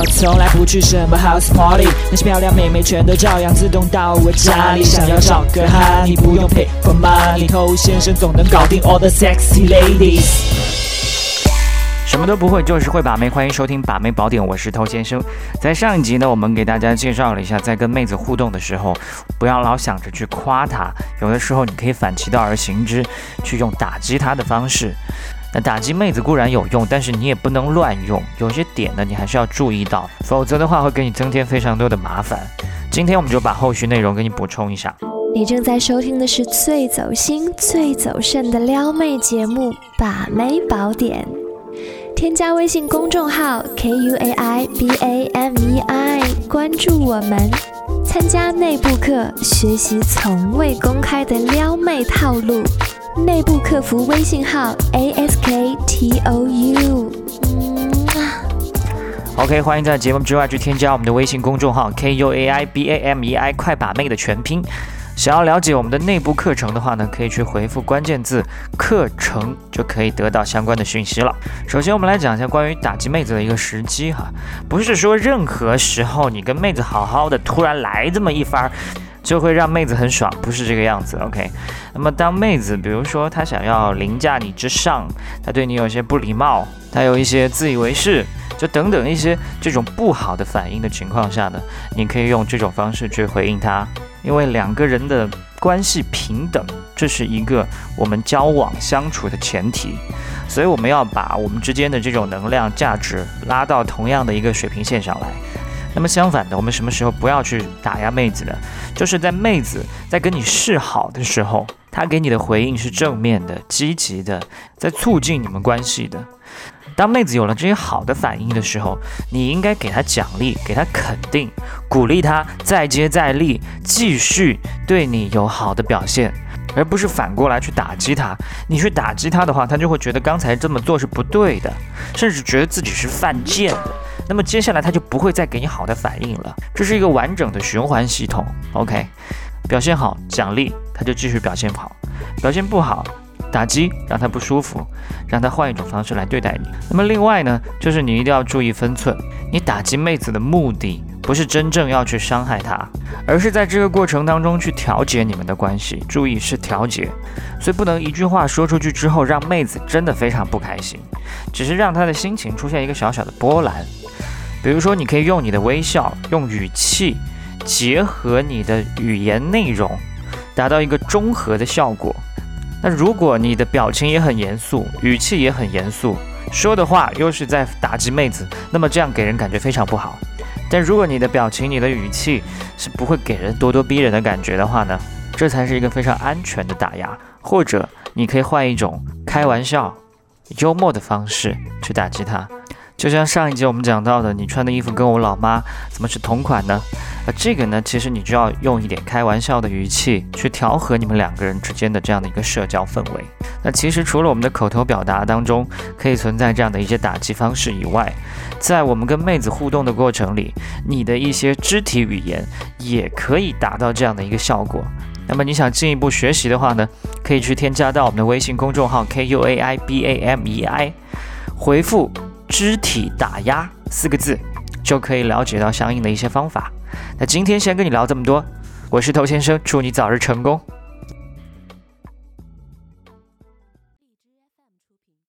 我从来不去什么 house party，那些漂亮妹妹全都照样自动到我家里。想要找个哈，你不用 pay for money，偷先生总能搞定 all the sexy ladies。什么都不会，就是会把妹。欢迎收听《把妹宝典》，我是偷先生。在上一集呢，我们给大家介绍了一下，在跟妹子互动的时候，不要老想着去夸她，有的时候你可以反其道而行之，去用打击她的方式。那打击妹子固然有用，但是你也不能乱用，有些点呢，你还是要注意到，否则的话会给你增添非常多的麻烦。今天我们就把后续内容给你补充一下。你正在收听的是最走心、最走肾的撩妹节目《把妹宝典》。添加微信公众号 k u a i b a m e i，关注我们，参加内部课，学习从未公开的撩妹套路。内部客服微信号 a s k t o u。OK，欢迎在节目之外去添加我们的微信公众号 k u a i b a m e i，快把妹的全拼。想要了解我们的内部课程的话呢，可以去回复关键字“课程”，就可以得到相关的讯息了。首先，我们来讲一下关于打击妹子的一个时机哈，不是说任何时候你跟妹子好好的，突然来这么一番，就会让妹子很爽，不是这个样子。OK，那么当妹子比如说她想要凌驾你之上，她对你有些不礼貌，她有一些自以为是，就等等一些这种不好的反应的情况下呢，你可以用这种方式去回应她。因为两个人的关系平等，这是一个我们交往相处的前提，所以我们要把我们之间的这种能量价值拉到同样的一个水平线上来。那么相反的，我们什么时候不要去打压妹子呢？就是在妹子在跟你示好的时候，她给你的回应是正面的、积极的，在促进你们关系的。当妹子有了这些好的反应的时候，你应该给她奖励，给她肯定，鼓励她再接再厉，继续对你有好的表现，而不是反过来去打击她。你去打击她的话，她就会觉得刚才这么做是不对的，甚至觉得自己是犯贱的。那么接下来他就不会再给你好的反应了。这是一个完整的循环系统。OK，表现好奖励，他就继续表现好；表现不好。打击让他不舒服，让他换一种方式来对待你。那么另外呢，就是你一定要注意分寸。你打击妹子的目的不是真正要去伤害她，而是在这个过程当中去调节你们的关系。注意是调节，所以不能一句话说出去之后让妹子真的非常不开心，只是让她的心情出现一个小小的波澜。比如说，你可以用你的微笑，用语气，结合你的语言内容，达到一个中和的效果。那如果你的表情也很严肃，语气也很严肃，说的话又是在打击妹子，那么这样给人感觉非常不好。但如果你的表情、你的语气是不会给人咄咄逼人的感觉的话呢，这才是一个非常安全的打压。或者你可以换一种开玩笑、幽默的方式去打击他。就像上一集我们讲到的，你穿的衣服跟我老妈怎么是同款呢？啊，这个呢，其实你就要用一点开玩笑的语气去调和你们两个人之间的这样的一个社交氛围。那其实除了我们的口头表达当中可以存在这样的一些打击方式以外，在我们跟妹子互动的过程里，你的一些肢体语言也可以达到这样的一个效果。那么你想进一步学习的话呢，可以去添加到我们的微信公众号 k u a i b a m e i，回复。肢体打压四个字，就可以了解到相应的一些方法。那今天先跟你聊这么多，我是头先生，祝你早日成功。